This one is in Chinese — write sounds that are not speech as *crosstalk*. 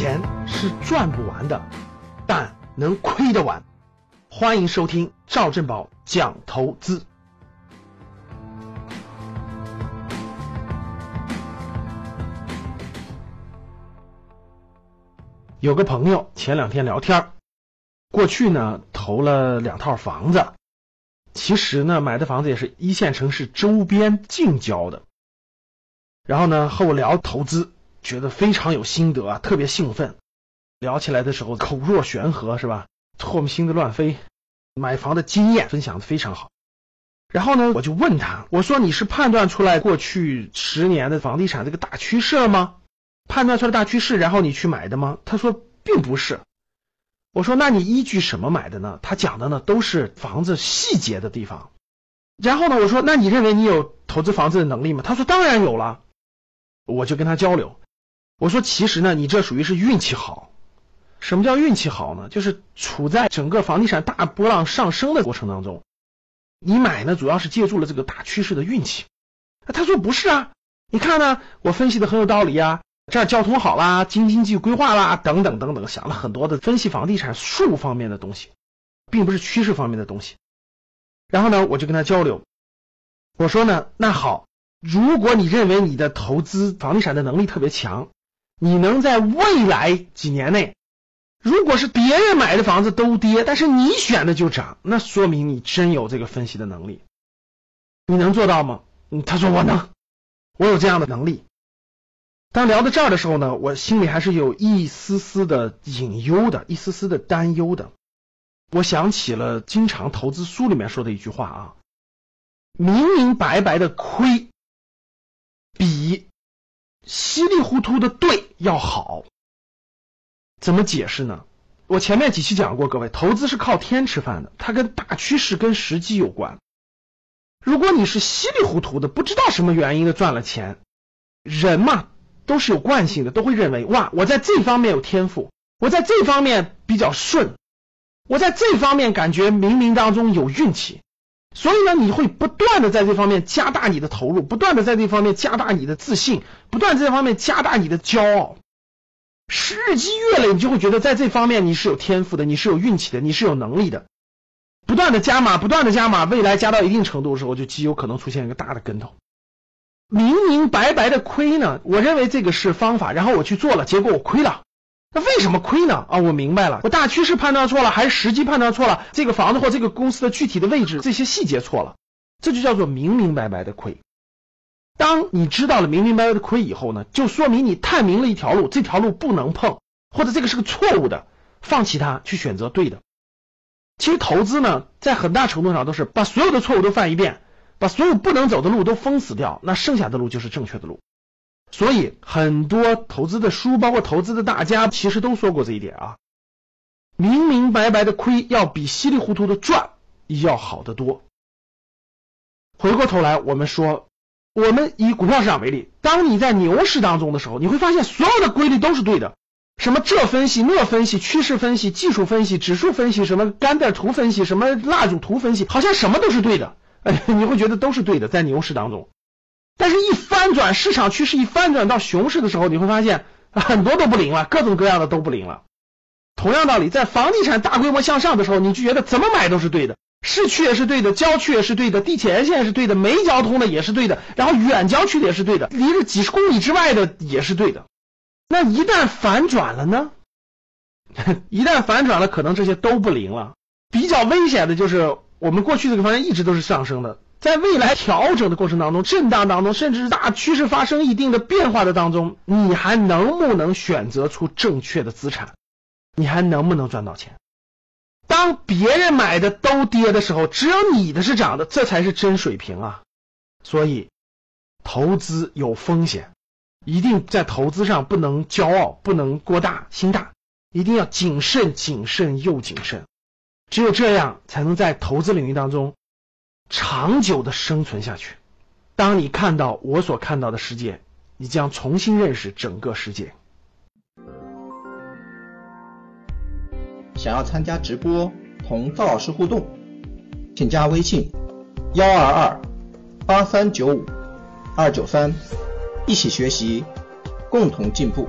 钱是赚不完的，但能亏得完。欢迎收听赵振宝讲投资。有个朋友前两天聊天，过去呢投了两套房子，其实呢买的房子也是一线城市周边近郊的。然后呢和我聊投资，觉得非常有心得啊，特别兴奋。聊起来的时候口若悬河是吧？唾沫星子乱飞，买房的经验分享的非常好。然后呢我就问他，我说你是判断出来过去十年的房地产这个大趋势了吗？判断出来大趋势，然后你去买的吗？他说并不是。我说那你依据什么买的呢？他讲的呢都是房子细节的地方。然后呢我说那你认为你有投资房子的能力吗？他说当然有了。我就跟他交流，我说其实呢你这属于是运气好。什么叫运气好呢？就是处在整个房地产大波浪上升的过程当中，你买呢主要是借助了这个大趋势的运气。他说不是啊，你看呢我分析的很有道理啊。这儿交通好啦，京津冀规划啦，等等等等，想了很多的分析房地产术方面的东西，并不是趋势方面的东西。然后呢，我就跟他交流，我说呢，那好，如果你认为你的投资房地产的能力特别强，你能在未来几年内，如果是别人买的房子都跌，但是你选的就涨，那说明你真有这个分析的能力。你能做到吗？他说我能，我有这样的能力。当聊到这儿的时候呢，我心里还是有一丝丝的隐忧的，一丝丝的担忧的。我想起了经常投资书里面说的一句话啊，明明白白的亏，稀里糊涂的对要好。怎么解释呢？我前面几期讲过，各位，投资是靠天吃饭的，它跟大趋势、跟时机有关。如果你是稀里糊涂的，不知道什么原因的赚了钱，人嘛。都是有惯性的，都会认为哇，我在这方面有天赋，我在这方面比较顺，我在这方面感觉冥冥当中有运气，所以呢，你会不断的在这方面加大你的投入，不断的在这方面加大你的自信，不断在这方面加大你的骄傲，日积月累，你就会觉得在这方面你是有天赋的，你是有运气的，你是有能力的，不断的加码，不断的加码，未来加到一定程度的时候，就极有可能出现一个大的跟头。明明白白的亏呢，我认为这个是方法，然后我去做了，结果我亏了。那为什么亏呢？啊，我明白了，我大趋势判断错了，还是时机判断错了？这个房子或这个公司的具体的位置，这些细节错了，这就叫做明明白白的亏。当你知道了明明白白的亏以后呢，就说明你探明了一条路，这条路不能碰，或者这个是个错误的，放弃它，去选择对的。其实投资呢，在很大程度上都是把所有的错误都犯一遍。把所有不能走的路都封死掉，那剩下的路就是正确的路。所以很多投资的书，包括投资的大家，其实都说过这一点啊。明明白白的亏，要比稀里糊涂的赚要好得多。回过头来，我们说，我们以股票市场为例，当你在牛市当中的时候，你会发现所有的规律都是对的。什么这分析那分析，趋势分析、技术分析、指数分析，什么干带图分析，什么蜡烛图分析，好像什么都是对的。哎，*laughs* 你会觉得都是对的，在牛市当中，但是一翻转市场趋势，一翻转到熊市的时候，你会发现 *laughs* 很多都不灵了，各种各样的都不灵了。同样道理，在房地产大规模向上的时候，你就觉得怎么买都是对的，市区也是对的，郊区也是对的，地铁沿线是对的，没交通的也是对的，然后远郊区的也是对的，离着几十公里之外的也是对的。那一旦反转了呢？*laughs* 一旦反转了，可能这些都不灵了。比较危险的就是。我们过去这个方向一直都是上升的，在未来调整的过程当中、震荡当中，甚至是大趋势发生一定的变化的当中，你还能不能选择出正确的资产？你还能不能赚到钱？当别人买的都跌的时候，只有你的是涨的，这才是真水平啊！所以，投资有风险，一定在投资上不能骄傲，不能过大心大，一定要谨慎、谨慎又谨慎。只有这样，才能在投资领域当中长久的生存下去。当你看到我所看到的世界，你将重新认识整个世界。想要参加直播同赵老师互动，请加微信幺二二八三九五二九三，一起学习，共同进步。